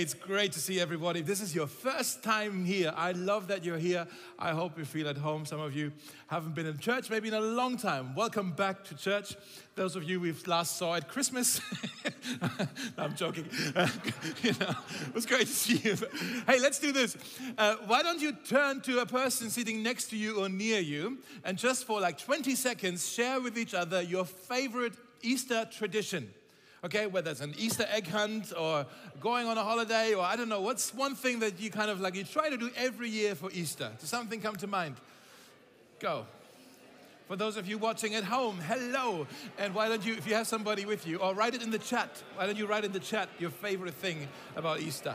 Hey, it's great to see everybody. If this is your first time here, I love that you're here. I hope you feel at home. Some of you haven't been in church maybe in a long time. Welcome back to church. Those of you we've last saw at Christmas. no, I'm joking. you know, it was great to see you. Hey, let's do this. Uh, why don't you turn to a person sitting next to you or near you and just for like 20 seconds share with each other your favorite Easter tradition? Okay, whether it's an Easter egg hunt or going on a holiday or I don't know, what's one thing that you kind of like you try to do every year for Easter? Does something come to mind? Go. For those of you watching at home, hello. And why don't you, if you have somebody with you, or write it in the chat, why don't you write in the chat your favorite thing about Easter?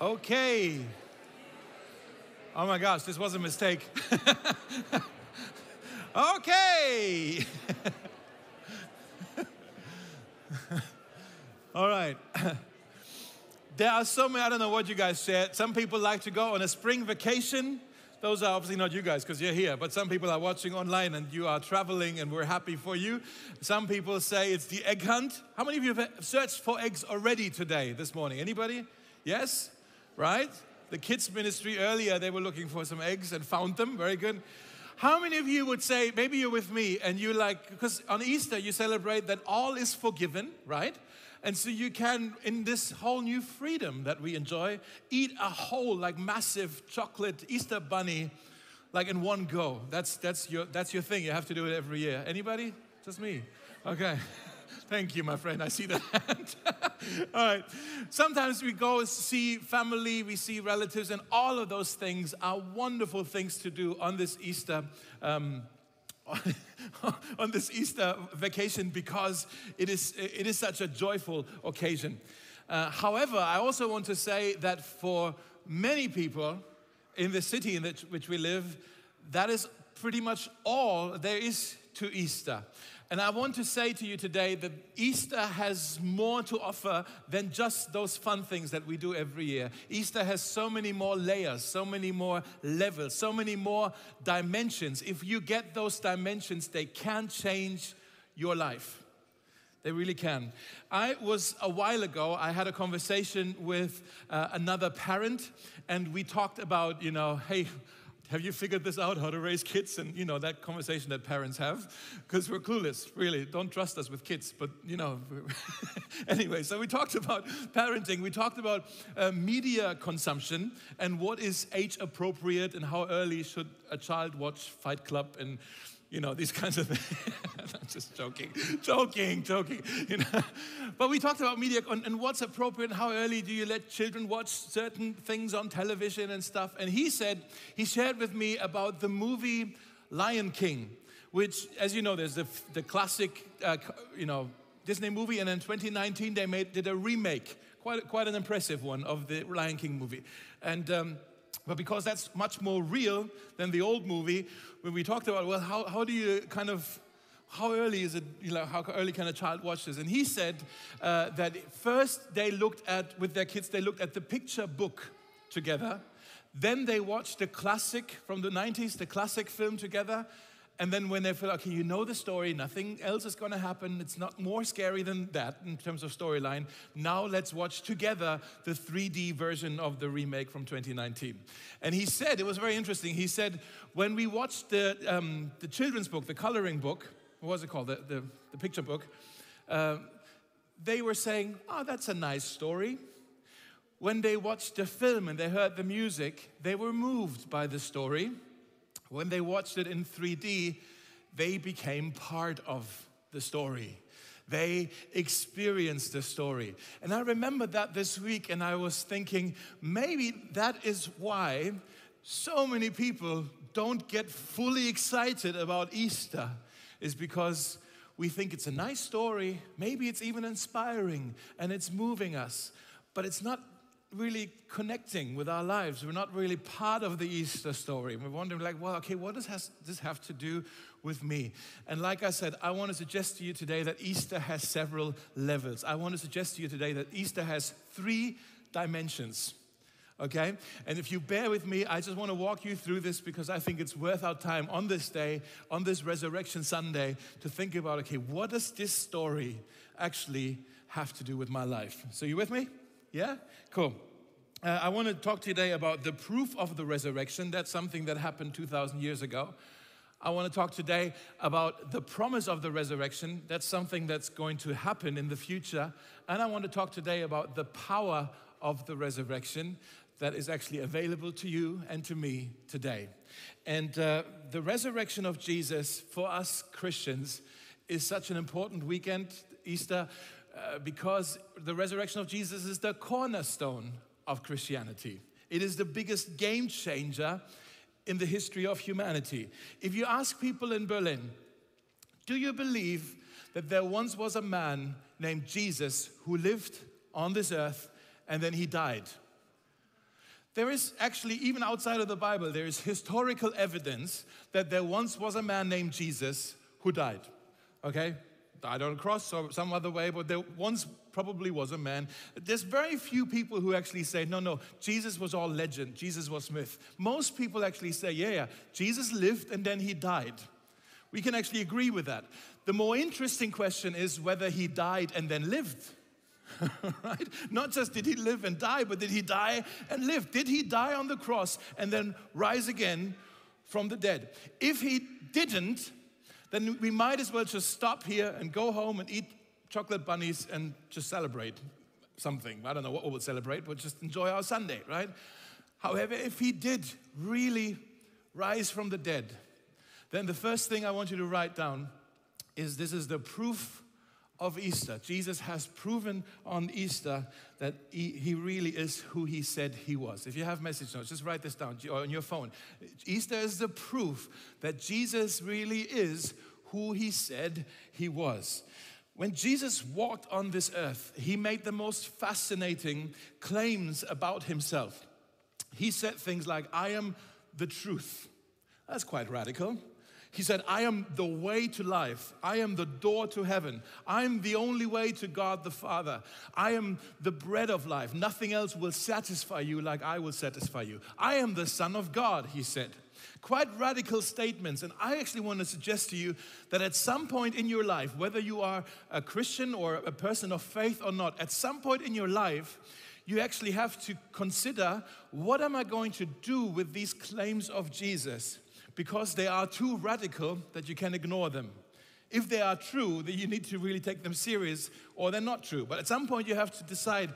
Okay. Oh my gosh, this was a mistake. okay. All right. There are so many, I don't know what you guys said. Some people like to go on a spring vacation. Those are obviously not you guys because you're here, but some people are watching online and you are traveling and we're happy for you. Some people say it's the egg hunt. How many of you have searched for eggs already today, this morning? Anybody? Yes? Right? The kids' ministry earlier, they were looking for some eggs and found them. Very good. How many of you would say, maybe you're with me and you like, because on Easter you celebrate that all is forgiven, right? And so you can, in this whole new freedom that we enjoy, eat a whole, like massive chocolate Easter bunny, like in one go. That's, that's, your, that's your thing. You have to do it every year. Anybody? Just me. Okay. Thank you, my friend. I see that. all right. Sometimes we go see family, we see relatives, and all of those things are wonderful things to do on this Easter. Um, on this Easter vacation because it is, it is such a joyful occasion. Uh, however, I also want to say that for many people in the city in which we live, that is pretty much all there is to Easter. And I want to say to you today that Easter has more to offer than just those fun things that we do every year. Easter has so many more layers, so many more levels, so many more dimensions. If you get those dimensions, they can change your life. They really can. I was a while ago, I had a conversation with uh, another parent, and we talked about, you know, hey, have you figured this out, how to raise kids? And, you know, that conversation that parents have, because we're clueless, really. Don't trust us with kids. But, you know, anyway, so we talked about parenting. We talked about uh, media consumption and what is age appropriate and how early should a child watch Fight Club and you know, these kinds of things. I'm just joking, joking, joking. You know? But we talked about media and what's appropriate how early do you let children watch certain things on television and stuff. And he said, he shared with me about the movie Lion King, which, as you know, there's the, the classic, uh, you know, Disney movie. And in 2019, they made, did a remake, quite, quite an impressive one of the Lion King movie. And, um, but because that's much more real than the old movie, when we talked about, well, how, how do you kind of, how early is it, you know, how early can a child watch this? And he said uh, that first they looked at, with their kids, they looked at the picture book together. Then they watched the classic from the 90s, the classic film together. And then when they feel, okay, you know the story, nothing else is going to happen, it's not more scary than that in terms of storyline. Now let's watch together the 3D version of the remake from 2019. And he said, it was very interesting. He said, when we watched the, um, the children's book, the coloring book, what was it called? The, the, the picture book. Uh, they were saying, oh, that's a nice story. When they watched the film and they heard the music, they were moved by the story when they watched it in 3D, they became part of the story. They experienced the story. And I remember that this week, and I was thinking, maybe that is why so many people don't get fully excited about Easter, is because we think it's a nice story, maybe it's even inspiring and it's moving us, but it's not really connecting with our lives. We're not really part of the Easter story. We're wondering, like, well, okay, what does this have to do with me? And like I said, I want to suggest to you today that Easter has several levels. I want to suggest to you today that Easter has three dimensions. Okay? And if you bear with me, I just want to walk you through this because I think it's worth our time on this day, on this Resurrection Sunday, to think about okay, what does this story actually have to do with my life? So, you with me? Yeah? Cool. Uh, I want to talk today about the proof of the resurrection. That's something that happened 2,000 years ago. I want to talk today about the promise of the resurrection. That's something that's going to happen in the future. And I want to talk today about the power of the resurrection that is actually available to you and to me today. And uh, the resurrection of Jesus for us Christians is such an important weekend, Easter, uh, because the resurrection of Jesus is the cornerstone of Christianity. It is the biggest game changer in the history of humanity. If you ask people in Berlin, do you believe that there once was a man named Jesus who lived on this earth and then he died? There is actually, even outside of the Bible, there is historical evidence that there once was a man named Jesus who died. Okay? Died on a cross or some other way, but there once probably was a man. There's very few people who actually say, no, no, Jesus was all legend, Jesus was myth. Most people actually say, yeah, yeah, Jesus lived and then he died. We can actually agree with that. The more interesting question is whether he died and then lived. right? Not just did he live and die, but did he die and live? Did he die on the cross and then rise again from the dead? If he didn't, then we might as well just stop here and go home and eat chocolate bunnies and just celebrate something. I don't know what we would celebrate, but just enjoy our Sunday, right? However, if he did really rise from the dead, then the first thing I want you to write down is this is the proof of Easter. Jesus has proven on Easter that he, he, really is who he said he was. If you have message notes, just write this down on your phone. Easter is the proof that Jesus really is who he said he was. When Jesus walked on this earth, he made the most fascinating claims about himself. He said things like, I am the truth. That's quite radical. He said, I am the way to life. I am the door to heaven. I am the only way to God the Father. I am the bread of life. Nothing else will satisfy you like I will satisfy you. I am the Son of God, he said. Quite radical statements. And I actually want to suggest to you that at some point in your life, whether you are a Christian or a person of faith or not, at some point in your life, you actually have to consider what am I going to do with these claims of Jesus? Because they are too radical that you can ignore them. If they are true, then you need to really take them serious, or they're not true. But at some point, you have to decide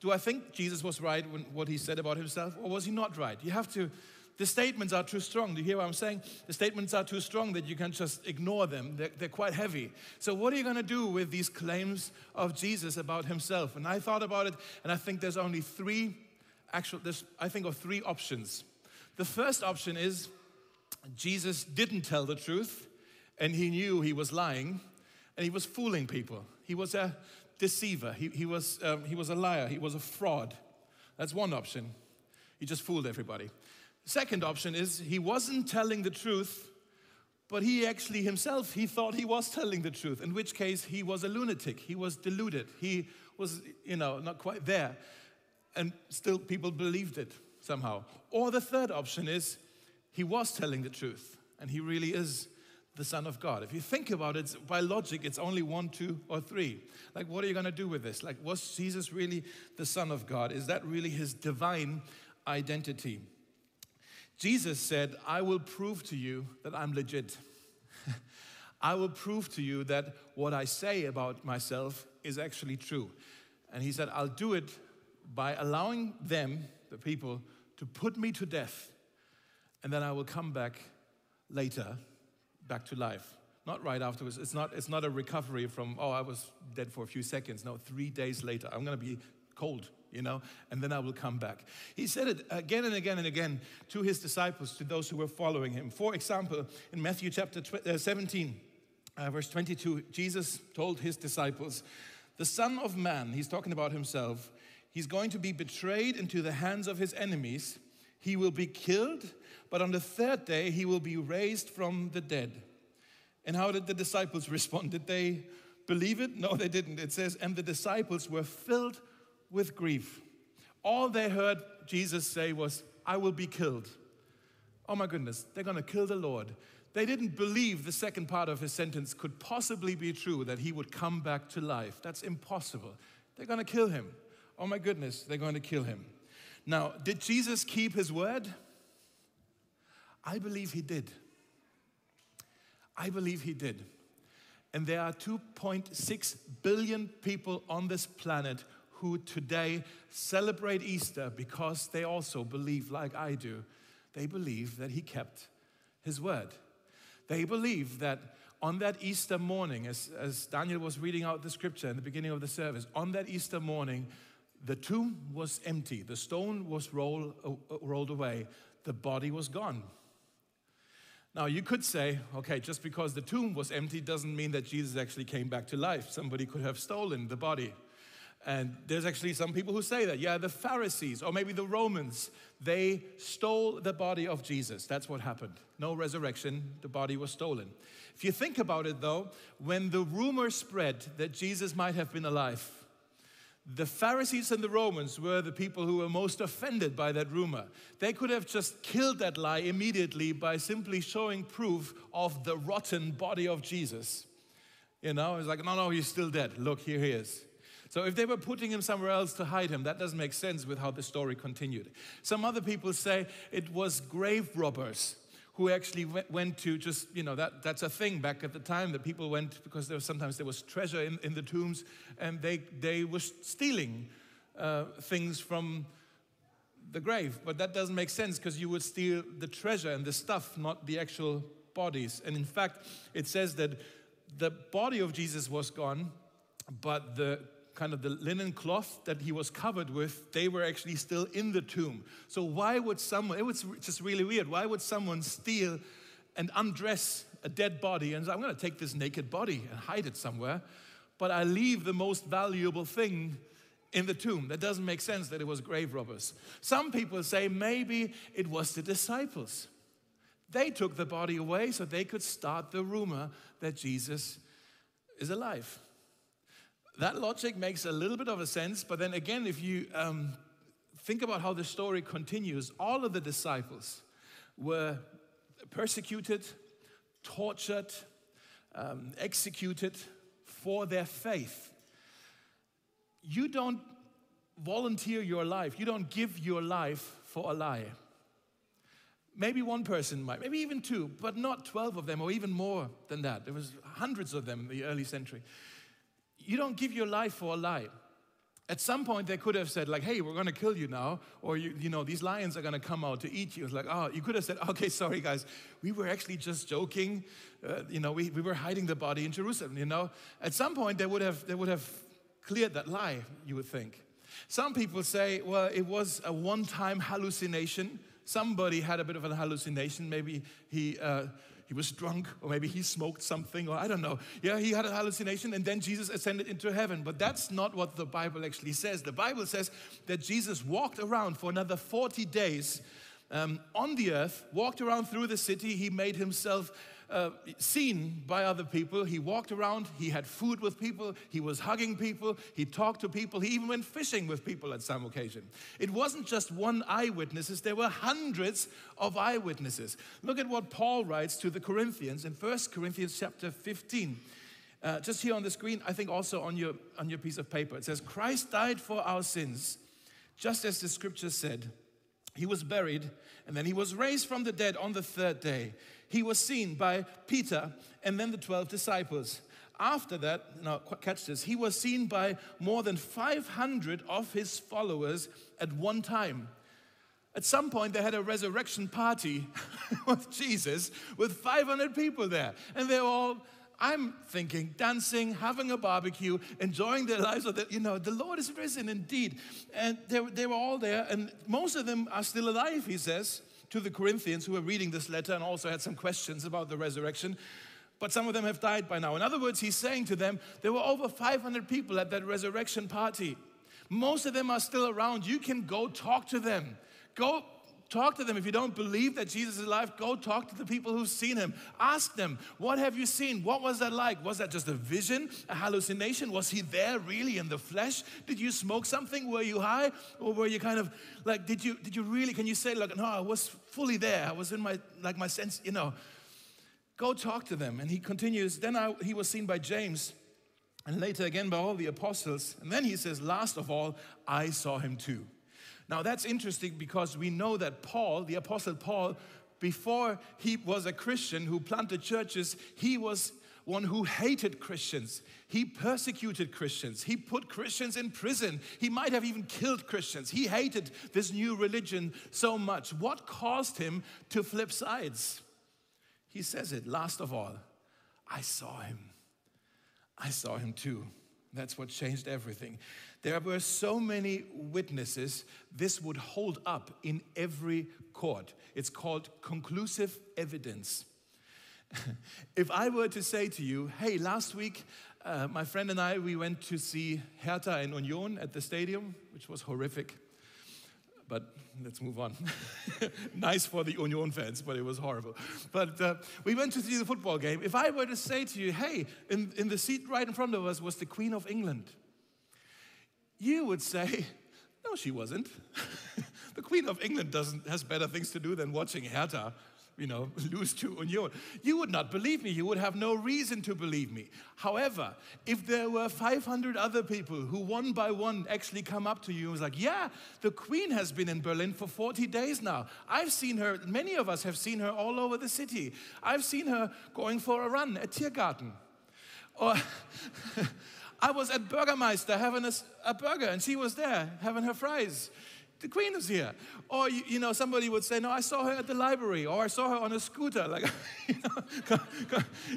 do I think Jesus was right when what he said about himself, or was he not right? You have to, the statements are too strong. Do you hear what I'm saying? The statements are too strong that you can just ignore them. They're, they're quite heavy. So, what are you going to do with these claims of Jesus about himself? And I thought about it, and I think there's only three actual, there's, I think of three options. The first option is Jesus didn't tell the truth and he knew he was lying and he was fooling people. He was a deceiver, he, he, was, um, he was a liar, he was a fraud. That's one option. He just fooled everybody. Second option is he wasn't telling the truth, but he actually himself, he thought he was telling the truth, in which case he was a lunatic. He was deluded. He was, you know, not quite there. And still people believed it somehow. Or the third option is he was telling the truth, and he really is the Son of God. If you think about it, by logic, it's only one, two, or three. Like, what are you going to do with this? Like, was Jesus really the Son of God? Is that really his divine identity? Jesus said, I will prove to you that I'm legit. I will prove to you that what I say about myself is actually true. And he said, I'll do it by allowing them, the people, to put me to death and then I will come back later, back to life. Not right afterwards. It's not, it's not a recovery from, oh, I was dead for a few seconds. No, three days later, I'm going to be cold, you know, and then I will come back. He said it again and again and again to his disciples, to those who were following him. For example, in Matthew chapter uh, 17, uh, verse 22, Jesus told his disciples, The Son of Man, he's talking about himself, He's going to be betrayed into the hands of his enemies. He will be killed, but on the third day he will be raised from the dead. And how did the disciples respond? Did they believe it? No, they didn't. It says, and the disciples were filled with grief. All they heard Jesus say was, I will be killed. Oh my goodness, they're going to kill the Lord. They didn't believe the second part of his sentence could possibly be true that he would come back to life. That's impossible. They're going to kill him. Oh my goodness, they're going to kill him. Now, did Jesus keep his word? I believe he did. I believe he did. And there are 2.6 billion people on this planet who today celebrate Easter because they also believe, like I do, they believe that he kept his word. They believe that on that Easter morning, as, as Daniel was reading out the scripture in the beginning of the service, on that Easter morning, the tomb was empty, the stone was roll, uh, rolled away, the body was gone. Now, you could say, okay, just because the tomb was empty doesn't mean that Jesus actually came back to life. Somebody could have stolen the body. And there's actually some people who say that. Yeah, the Pharisees or maybe the Romans, they stole the body of Jesus. That's what happened. No resurrection, the body was stolen. If you think about it though, when the rumor spread that Jesus might have been alive, the Pharisees and the Romans were the people who were most offended by that rumor. They could have just killed that lie immediately by simply showing proof of the rotten body of Jesus. You know, it's like, no, no, he's still dead. Look, here he is. So if they were putting him somewhere else to hide him, that doesn't make sense with how the story continued. Some other people say it was grave robbers who actually went to just, you know, that, that's a thing back at the time that people went because there was, sometimes there was treasure in, in the tombs and they, they were stealing uh, things from the grave. But that doesn't make sense because you would steal the treasure and the stuff, not the actual bodies. And in fact, it says that the body of Jesus was gone, but the kind of the linen cloth that he was covered with, they were actually still in the tomb. So why would someone, it was just really weird, why would someone steal and undress a dead body and say, I'm going to take this naked body and hide it somewhere, but I leave the most valuable thing in the tomb. That doesn't make sense that it was grave robbers. Some people say maybe it was the disciples. They took the body away so they could start the rumor that Jesus is alive. That logic makes a little bit of a sense, but then again, if you um, think about how the story continues, all of the disciples were persecuted, tortured, um, executed for their faith. You don't volunteer your life, you don't give your life for a lie. Maybe one person might, maybe even two, but not 12 of them or even more than that. There was hundreds of them in the early century you don't give your life for a lie. At some point, they could have said, like, hey, we're to kill you now, or, you, you know, these lions are to come out to eat you. It's like, oh, you could have said, okay, sorry, guys, we were actually just joking. Uh, you know, we, we were hiding the body in Jerusalem, you know. At some point, they would have, they would have cleared that lie, you would think. Some people say, well, it was a one time hallucination. Somebody had a bit of an hallucination. Maybe he. Uh, he was drunk, or maybe he smoked something, or I don't know. Yeah, he had a hallucination, and then Jesus ascended into heaven. But that's not what the Bible actually says. The Bible says that Jesus walked around for another 40 days um, on the earth, walked around through the city. He made himself uh, seen by other people. He walked around, he had food with people, he was hugging people, he talked to people, he even went fishing with people at some occasion. It wasn't just one eyewitnesses, there were hundreds of eyewitnesses. Look at what Paul writes to the Corinthians in 1 Corinthians chapter 15. Uh, just here on the screen, I think also on your, on your piece of paper, it says, Christ died for our sins, just as the scripture said. He was buried, and then he was raised from the dead on the third day he was seen by Peter and then the 12 disciples. After that, now catch this, he was seen by more than 500 of his followers at one time. At some point, they had a resurrection party with Jesus with 500 people there. And they were all, I'm thinking, dancing, having a barbecue, enjoying their lives. That, you know, the Lord is risen indeed. And they, they were all there, and most of them are still alive, he says to the Corinthians who were reading this letter and also had some questions about the resurrection. But some of them have died by now. In other words, he's saying to them, there were over 500 people at that resurrection party. Most of them are still around. You can go talk to them. Go talk to them. If you don't believe that Jesus is alive, go talk to the people who've seen him. Ask them, What have you seen? What was that like? Was that just a vision, a hallucination? Was he there really in the flesh? Did you smoke something? Were you high? Or were you kind of like, did you, did you really, can you say, like, no, I was fully there. I was in my, like, my sense, you know. Go talk to them. And he continues, Then I, he was seen by James and later again by all the apostles. And then he says, Last of all, I saw him too. Now that's interesting because we know that Paul, the apostle Paul, before he was a Christian who planted churches, he was one who hated Christians. He persecuted Christians. He put Christians in prison. He might have even killed Christians. He hated this new religion so much. What caused him to flip sides? He says it last of all, I saw him. I saw him too. That's what changed everything. There were so many witnesses, this would hold up in every court. It's called conclusive evidence. if I were to say to you, hey, last week, uh, my friend and I, we went to see Hertha and Union at the stadium, which was horrific. But let's move on. nice for the Union fans, but it was horrible. But uh, we went to see the football game. If I were to say to you, hey, in, in the seat right in front of us was the Queen of England, you would say, no, she wasn't. the Queen of England doesn't, has better things to do than watching Hertha you know, lose to Union. You would not believe me. You would have no reason to believe me. However, if there were 500 other people who one by one actually come up to you and was like, yeah, the Queen has been in Berlin for 40 days now. I've seen her, many of us have seen her all over the city. I've seen her going for a run at Tiergarten. Or I was at Burgermeister having a, a burger and she was there having her fries the queen is here. Or, you, you, know, somebody would say, no, I saw her at the library, or I saw her on a scooter, like,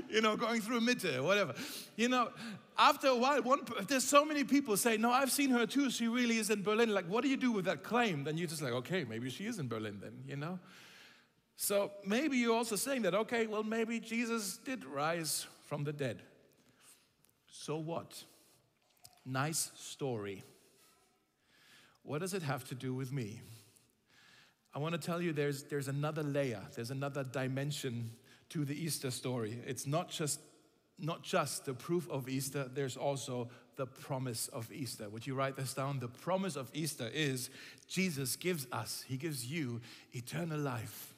you know, going through Mitte, whatever. You know, after a while, one, there's so many people say, no, I've seen her too, she really is in Berlin. Like, what do you do with that claim? Then you're just like, okay, maybe she is in Berlin then, you know? So maybe you're also saying that, okay, well, maybe Jesus did rise from the dead. So what? Nice story. What does it have to do with me? I want to tell you there's, there's another layer, there's another dimension to the Easter story. It's not just, not just the proof of Easter, there's also the promise of Easter. Would you write this down? The promise of Easter is Jesus gives us, He gives you eternal life.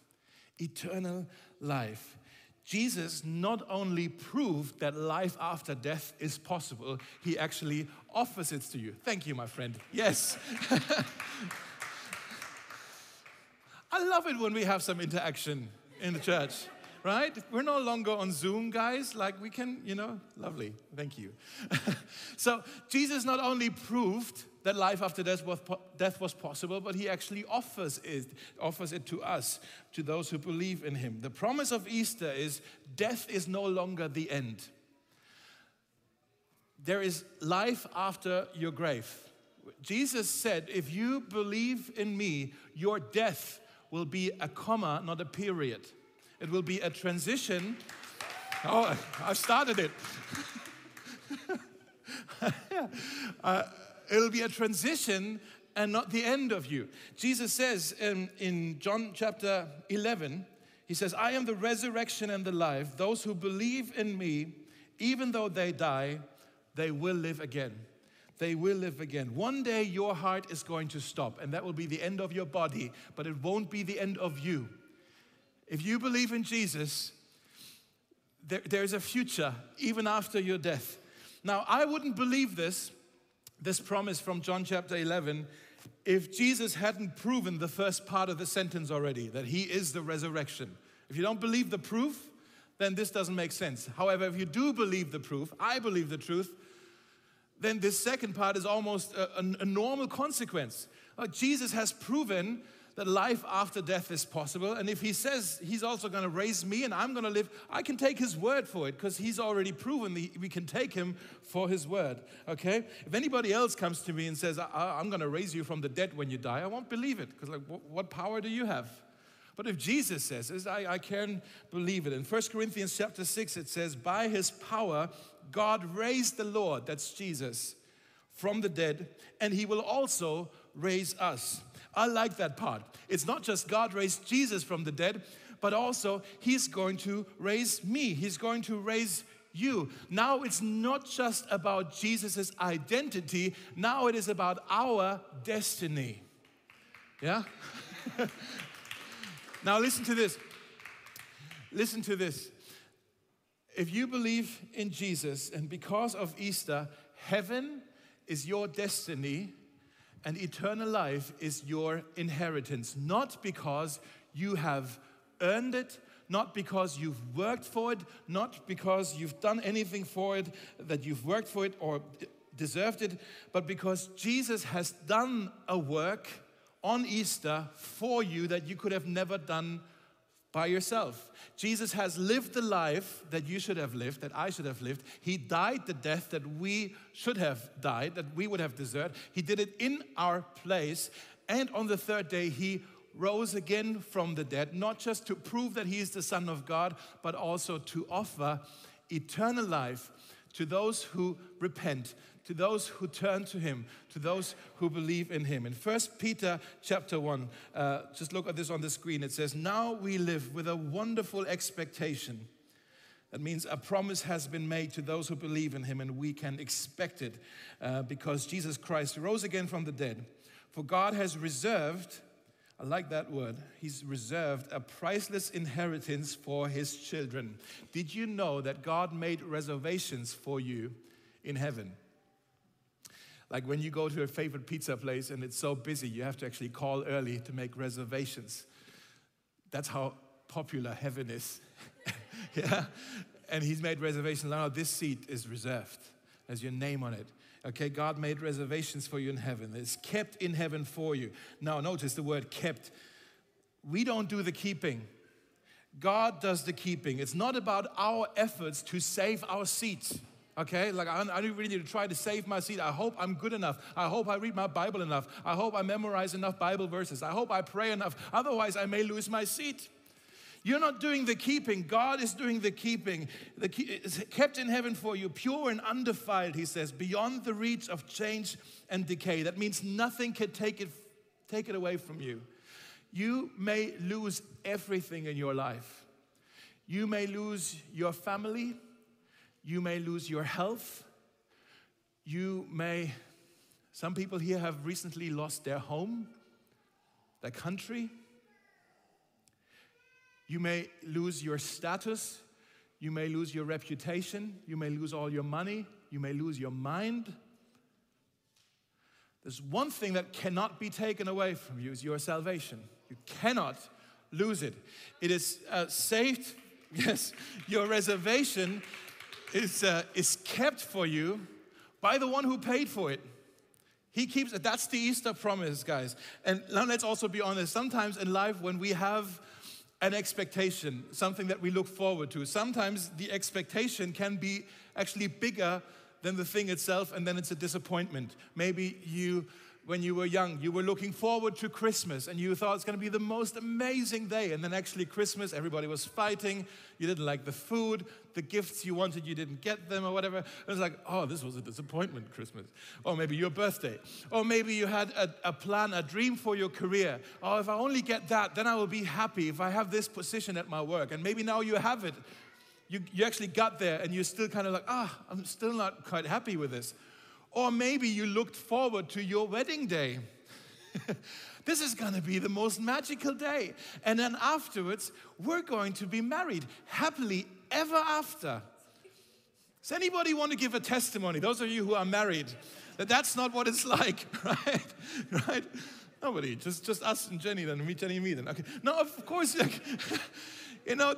Eternal life. Jesus not only proved that life after death is possible, he actually offers it to you. Thank you, my friend. Yes. I love it when we have some interaction in the church, right? We're no longer on Zoom, guys. Like we can, you know, lovely. Thank you. so, Jesus not only proved that life after death was, death was possible, but he actually offers it, offers it to us, to those who believe in him. The promise of Easter is death is no longer the end. There is life after your grave. Jesus said, If you believe in me, your death will be a comma, not a period. It will be a transition. Oh, I've started it. uh, it'll be a transition and not the end of you. Jesus says in, in John chapter 11, He says, I am the resurrection and the life. Those who believe in me, even though they die, they will live again. They will live again. One day your heart is going to stop, and that will be the end of your body, but it won't be the end of you. If you believe in Jesus, there, there's a future even after your death. Now, I wouldn't believe this this promise from John chapter 11 if Jesus hadn't proven the first part of the sentence already, that he is the resurrection. If you don't believe the proof, then this doesn't make sense. However, if you do believe the proof, I believe the truth, then this second part is almost a, a, a normal consequence. Uh, Jesus has proven that life after death is possible. And if he says he's also going to raise me and I'm going to live, I can take his word for it because he's already proven that we can take him for his word. Okay? If anybody else comes to me and says, I'm going to raise you from the dead when you die, I won't believe it because, like, what power do you have? But if Jesus says this, I, I can believe it. In 1 Corinthians chapter 6, it says, By his power, God raised the Lord, that's Jesus, from the dead, and he will also raise us. I like that part. It's not just God raised Jesus from the dead, but also he's going to raise me. He's going to raise you. Now it's not just about Jesus' identity, now it is about our destiny. Yeah? now listen to this. Listen to this. If you believe in Jesus and because of Easter, heaven is your destiny and eternal life is your inheritance, not because you have earned it, not because you've worked for it, not because you've done anything for it, that you've worked for it or deserved it, but because Jesus has done a work on Easter for you that you could have never done by yourself. Jesus has lived the life that you should have lived, that I should have lived. He died the death that we should have died, that we would have deserved. He did it in our place. And on the third day, He rose again from the dead, not just to prove that he is the Son of God, but also to offer eternal life to those who repent, to those who turn to him, to those who believe in him. In 1 Peter chapter 1, uh, just look at this on the screen. It says, Now we live with a wonderful expectation. That means a promise has been made to those who believe in him, and we can expect it uh, because Jesus Christ rose again from the dead. For God has reserved I like that word. He's reserved a priceless inheritance for his children. Did you know that God made reservations for you in heaven? Like when you go to a favorite pizza place and it's so busy, you have to actually call early to make reservations. That's how popular heaven is. yeah? And he's made reservations. Now, this seat is reserved. There's your name on it. Okay, God made reservations for you in heaven. It's kept in heaven for you. Now, notice the word kept. We don't do the keeping. God does the keeping. It's not about our efforts to save our seats. Okay, like I, I really need to try to save my seat. I hope I'm good enough. I hope I read my Bible enough. I hope I memorize enough Bible verses. I hope I pray enough. Otherwise, I may lose my seat. You're not doing the keeping. God is doing the keeping. The it's kept in heaven for you, pure and undefiled, he says, beyond the reach of change and decay. That means nothing can take it, take it away from you. You may lose everything in your life. You may lose your family. You may lose your health. You may, some people here have recently lost their home, their country. You may lose your status. You may lose your reputation. You may lose all your money. You may lose your mind. There's one thing that cannot be taken away from you is your salvation. You cannot lose it. It is uh, saved. Yes, your reservation is, uh, is kept for you by the one who paid for it. He keeps it. That's the Easter promise, guys. And now let's also be honest. Sometimes in life, when we have an expectation, something that we look forward to. Sometimes the expectation can be actually bigger than the thing itself, and then it's a disappointment. Maybe you when you were young, you were looking forward to Christmas and you thought it's going to be the most amazing day. And then actually, Christmas, everybody was fighting. You didn't like the food, the gifts you wanted, you didn't get them, or whatever. It was like, oh, this was a disappointment, Christmas. Or maybe your birthday. Or maybe you had a, a plan, a dream for your career. Oh, if I only get that, then I will be happy if I have this position at my work. And maybe now you have it. You, you actually got there and you're still kind of like, ah, I'm still not quite happy with this. Or maybe you looked forward to your wedding day. this is going to be the most magical day. And then afterwards, we're going to be married happily ever after. Does anybody want to give a testimony? Those of you who are married, that that's not what it's like, right? Right? Nobody, just, just us and Jenny then, me, Jenny, me then. Okay. No, of course, like, you know,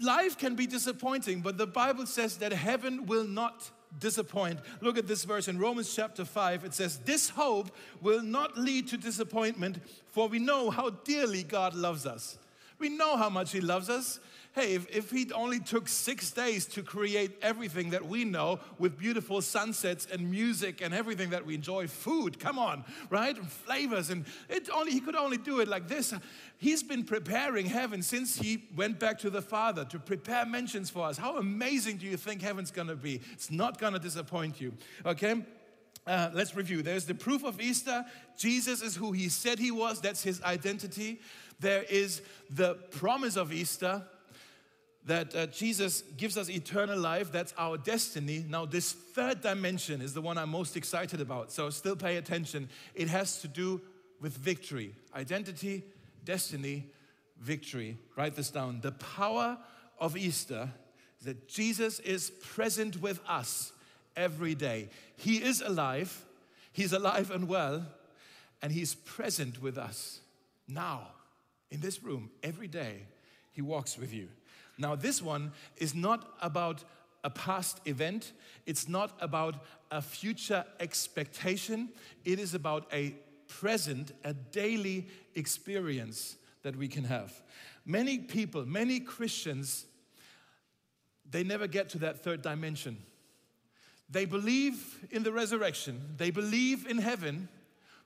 life can be disappointing, but the Bible says that heaven will not disappoint. Look at this verse in Romans chapter 5. It says, This hope will not lead to disappointment, for we know how dearly God loves us. We know how much He loves us. Hey, if, if He only took six days to create everything that we know with beautiful sunsets and music and everything that we enjoy, food, come on, right? Flavors, and it only He could only do it like this. He's been preparing heaven since he went back to the Father to prepare mentions for us. How amazing do you think heaven's gonna be? It's not gonna disappoint you, okay? uh, let's review. There's the proof of Easter. Jesus is who he said he was, that's his identity. There is the promise of Easter that uh, Jesus gives us eternal life. That's our destiny. Now, this third dimension is the one I'm most excited about. So, still pay attention. It has to do with victory identity, destiny, victory. Write this down. The power of Easter is that Jesus is present with us every day. He is alive, He's alive and well, and He's present with us now in this room every day. He walks with you. Now, this one is not about a past event, it's not about a future expectation, it is about a present, a daily experience that we can have. Many people, many Christians, they never get to that third dimension. They believe in the resurrection, they believe in heaven,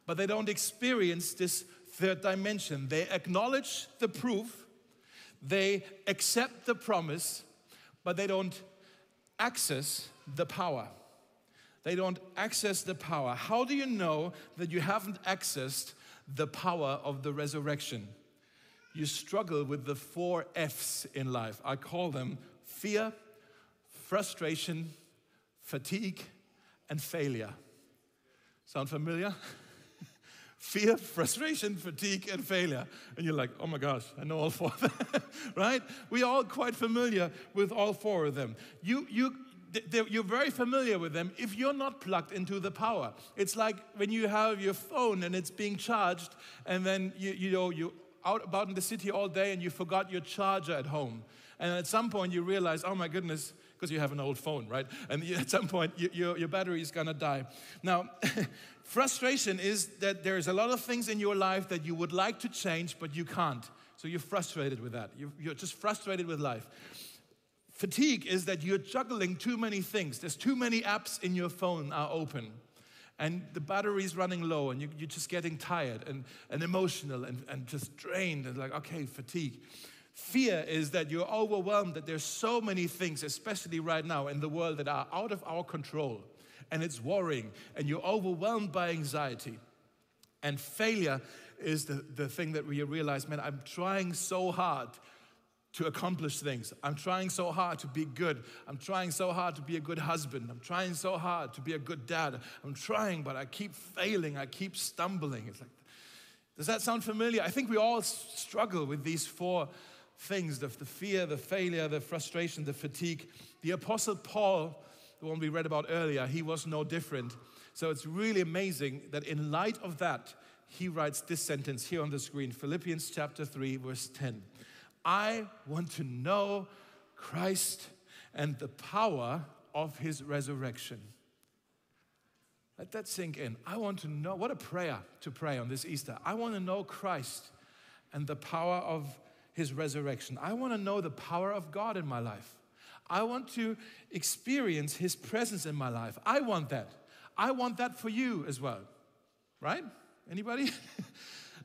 but they don't experience this third dimension. They acknowledge the proof, they accept the promise, but they don't access the power. They don't access the power. How do you know that you haven't accessed the power of the resurrection? You struggle with the four F's in life. I call them fear, frustration, fatigue, and failure. Sound familiar? Fear, frustration, fatigue, and failure. And you're like, oh my gosh, I know all four of them, right? We're all quite familiar with all four of them. You, you, you're very familiar with them if you're not plugged into the power. It's like when you have your phone and it's being charged, and then you, you know, you're out about in the city all day and you forgot your charger at home. And at some point you realize, oh my goodness, because you have an old phone, right? And at some point, you, your, your battery is gonna die. Now, frustration is that there's a lot of things in your life that you would like to change, but you can't. So you're frustrated with that. You're, you're just frustrated with life. Fatigue is that you're juggling too many things. There's too many apps in your phone are open and the battery is running low and you, are just getting tired and, and emotional and, and just drained and like, okay, fatigue. Fear is that you're overwhelmed, that there's so many things, especially right now in the world, that are out of our control. And it's worrying, and you're overwhelmed by anxiety. And failure is the, the thing that we realize, man, I'm trying so hard to accomplish things. I'm trying so hard to be good. I'm trying so hard to be a good husband. I'm trying so hard to be a good dad. I'm trying, but I keep failing. I keep stumbling. It's like, does that sound familiar? I think we all struggle with these four things the, the fear, the failure, the frustration, the fatigue. The Apostle Paul, the one we read about earlier, he was no different. So it's really amazing that in light of that, he writes this sentence here on the screen Philippians chapter 3, verse 10. I want to know Christ and the power of his resurrection. Let that sink in. I want to know, what a prayer to pray on this Easter. I want to know Christ and the power of his resurrection. I want to know the power of God in my life. I want to experience his presence in my life. I want that. I want that for you as well. Right? Anybody?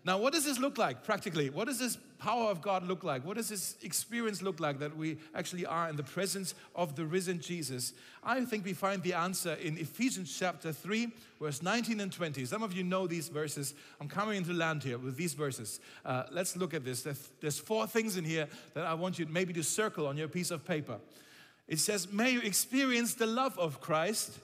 Now, what does this look like practically? What does this power of God look like? What does this experience look like that we actually are in the presence of the risen Jesus? I think we find the answer in Ephesians chapter 3, verse 19 and 20. Some of you know these verses. I'm coming into land here with these verses. Uh, let's look at this. There's four things in here that I want you maybe to circle on your piece of paper. It says, May you experience the love of Christ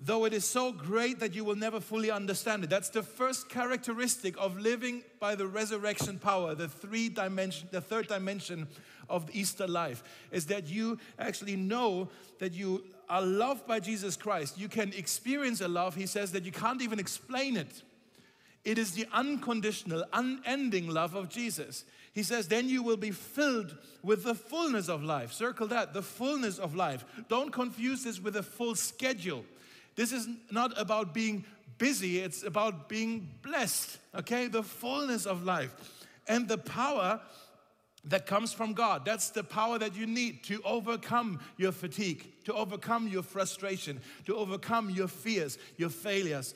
though it is so great that you will never fully understand it. That's the first characteristic of living by the resurrection power, the three dimension, the third dimension of Easter life, is that you actually know that you are loved by Jesus Christ. You can experience a love, he says, that you can't even explain it. It is the unconditional, unending love of Jesus. He says, then you will be filled with the fullness of life. Circle that, the fullness of life. Don't confuse this with a full schedule. This is not about being busy, it's about being blessed, okay? The fullness of life and the power that comes from God. That's the power that you need to overcome your fatigue, to overcome your frustration, to overcome your fears, your failures.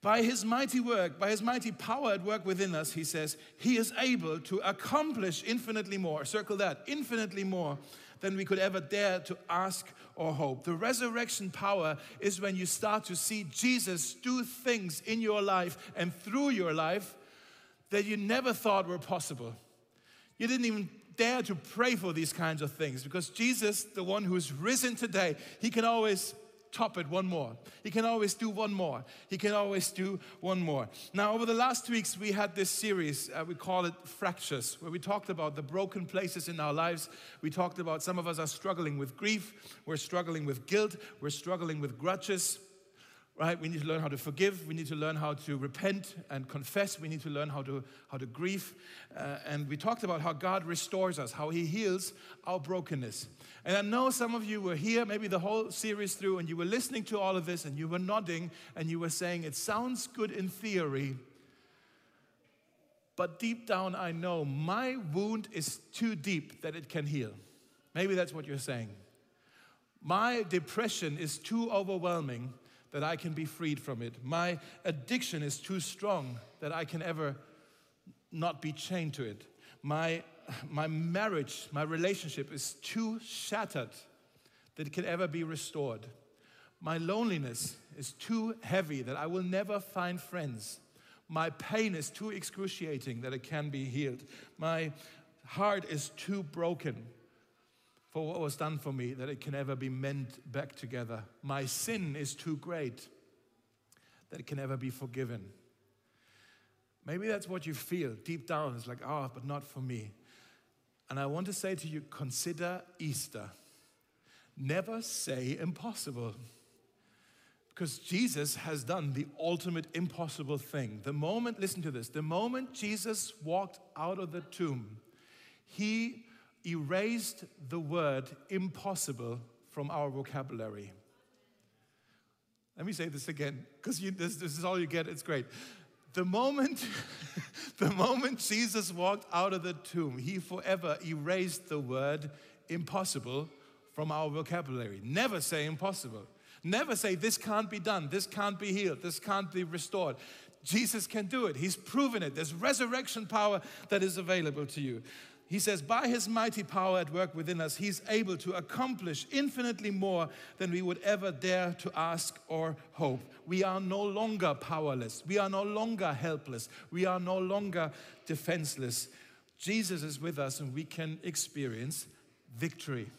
By his mighty work, by his mighty power at work within us, he says, he is able to accomplish infinitely more. Circle that, infinitely more than we could ever dare to ask or hope. The resurrection power is when you start to see Jesus do things in your life and through your life that you never thought were possible. You didn't even dare to pray for these kinds of things because Jesus, the one who's risen today, he can always top it one more. He can always do one more. He can always do one more. Now, over the last weeks, we had this series, uh, we call it Fractures, where we talked about the broken places in our lives. We talked about some of us are struggling with grief, we're struggling with guilt, we're struggling with grudges right? We need to learn how to forgive. We need to learn how to repent and confess. We need to learn how to, how to grieve. Uh, and we talked about how God restores us, how He heals our brokenness. And I know some of you were here, maybe the whole series through, and you were listening to all of this and you were nodding and you were saying, It sounds good in theory. But deep down, I know my wound is too deep that it can heal. Maybe that's what you're saying. My depression is too overwhelming that I can be freed from it. My addiction is too strong that I can ever not be chained to it. My, my marriage, my relationship is too shattered that it can ever be restored. My loneliness is too heavy that I will never find friends. My pain is too excruciating that it can be healed. My heart is too broken for what was done for me that it can ever be mended back together. My sin is too great that it can ever be forgiven. Maybe that's what you feel deep down. It's like, oh, but not for me. And I want to say to you consider Easter. Never say impossible. Because Jesus has done the ultimate impossible thing. The moment, listen to this, the moment Jesus walked out of the tomb, he erased the word impossible from our vocabulary. Let me say this again, because this, this is all you get, it's great. The moment, the moment Jesus walked out of the tomb, he forever erased the word impossible from our vocabulary. Never say impossible. Never say this can't be done, this can't be healed, this can't be restored. Jesus can do it. He's proven it. There's resurrection power that is available to you. He says, by his mighty power at work within us, he's able to accomplish infinitely more than we would ever dare to ask or hope. We are no longer powerless. We are no longer helpless. We are no longer defenseless. Jesus is with us and we can experience victory.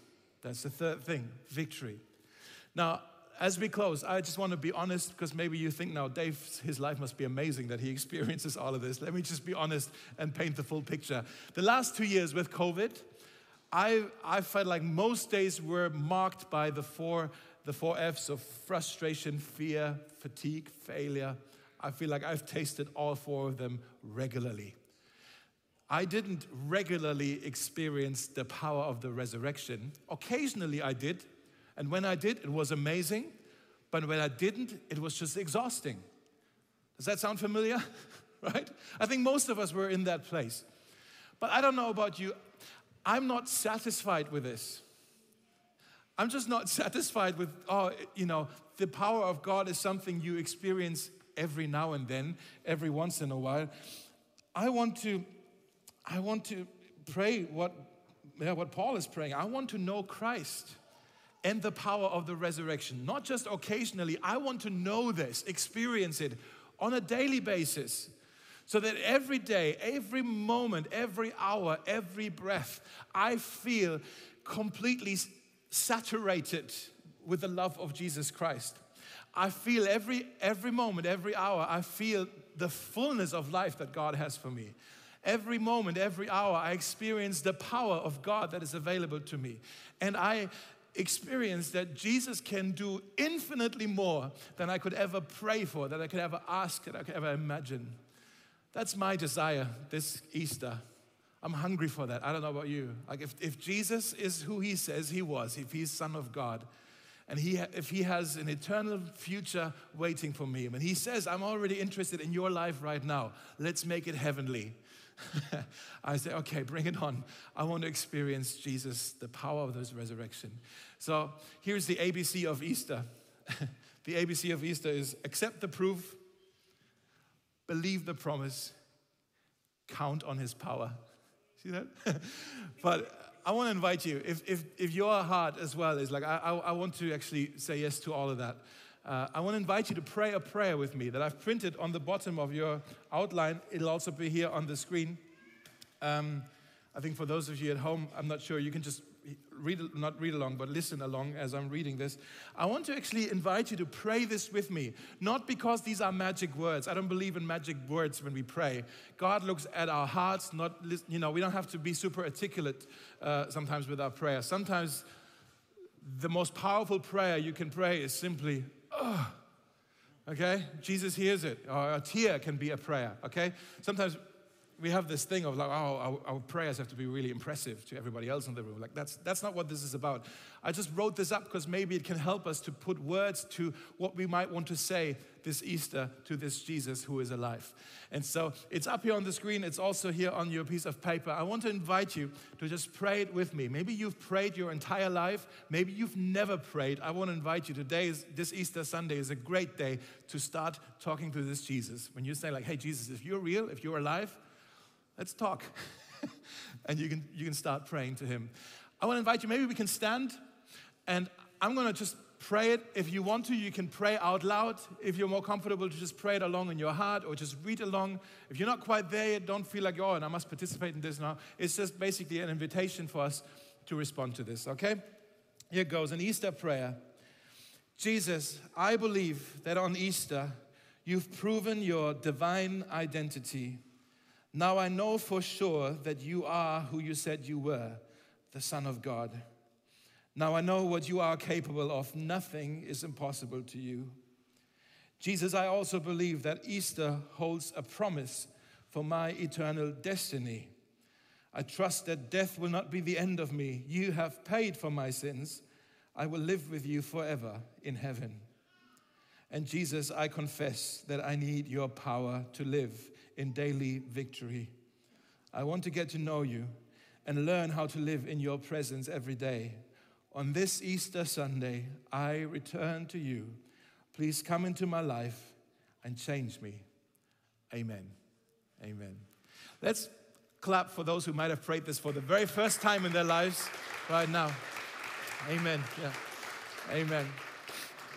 That's the third thing victory. Now, as we close, I just want to be honest because maybe you think now, Dave, his life must be amazing that he experiences all of this. Let me just be honest and paint the full picture. The last two years with COVID, I, I felt like most days were marked by the four, the four F's of frustration, fear, fatigue, failure. I feel like I've tasted all four of them regularly. I didn't regularly experience the power of the resurrection. Occasionally I did, and when I did, it was amazing. But when I didn't, it was just exhausting. Does that sound familiar? right? I think most of us were in that place. But I don't know about you. I'm not satisfied with this. I'm just not satisfied with, oh, you know, the power of God is something you experience every now and then, every once in a while. I want to, I want to pray what, yeah, what Paul is praying. I want to know Christ and the power of the resurrection. Not just occasionally, I want to know this, experience it on a daily basis. So that every day, every moment, every hour, every breath, I feel completely saturated with the love of Jesus Christ. I feel every, every moment, every hour, I feel the fullness of life that God has for me. Every moment, every hour, I experience the power of God that is available to me. And I experience that Jesus can do infinitely more than I could ever pray for, that I could ever ask, that I could ever imagine. That's my desire this Easter. I'm hungry for that. I don't know about you. Like if, if Jesus is who he says he was, if he's Son of God, and he, if he has an eternal future waiting for me, and he says, I'm already interested in your life right now, let's make it heavenly. I say, okay, bring it on. I want to experience Jesus, the power of this resurrection. So here's the ABC of Easter. the ABC of Easter is accept the proof, believe the promise, count on his power. See that? but I want to invite you, if, if, if your heart as well is like, I, I, I want to actually say yes to all of that. Uh, I want to invite you to pray a prayer with me that I've printed on the bottom of your outline. It'll also be here on the screen. Um, I think for those of you at home, I'm not sure, you can just read, not read along, but listen along as I'm reading this. I want to actually invite you to pray this with me, not because these are magic words. I don't believe in magic words when we pray. God looks at our hearts, not, you know, we don't have to be super articulate uh, sometimes with our prayer. Sometimes the most powerful prayer you can pray is simply, oh, okay? Jesus hears it. Or a tear can be a prayer, okay? Sometimes we have this thing of like, oh, our, our, prayers have to be really impressive to everybody else in the room. Like, that's, that's not what this is about. I just wrote this up because maybe it can help us to put words to what we might want to say this Easter to this Jesus who is alive. And so it's up here on the screen. It's also here on your piece of paper. I want to invite you to just pray it with me. Maybe you've prayed your entire life. Maybe you've never prayed. I want to invite you. Today is this Easter Sunday is a great day to start talking to this Jesus. When you say like, "Hey Jesus, if you're real, if you're alive," Let's talk. and you can, you can start praying to Him. I want to invite you, maybe we can stand and I'm going to just pray it. If you want to, you can pray out loud. If you're more comfortable to just pray it along in your heart or just read along. If you're not quite there yet, don't feel like, oh, and I must participate in this now. It's just basically an invitation for us to respond to this, okay? Here goes an Easter prayer. Jesus, I believe that on Easter, you've proven your divine identity. Now I know for sure that you are who you said you were, the Son of God. Now I know what you are capable of. Nothing is impossible to you. Jesus, I also believe that Easter holds a promise for my eternal destiny. I trust that death will not be the end of me. You have paid for my sins. I will live with you forever in heaven. And Jesus, I confess that I need your power to live in daily victory. I want to get to know you and learn how to live in your presence every day. On this Easter Sunday, I return to you. Please come into my life and change me. Amen. Amen. Let's clap for those who might have prayed this for the very first time in their lives right now. Amen. Yeah. Amen.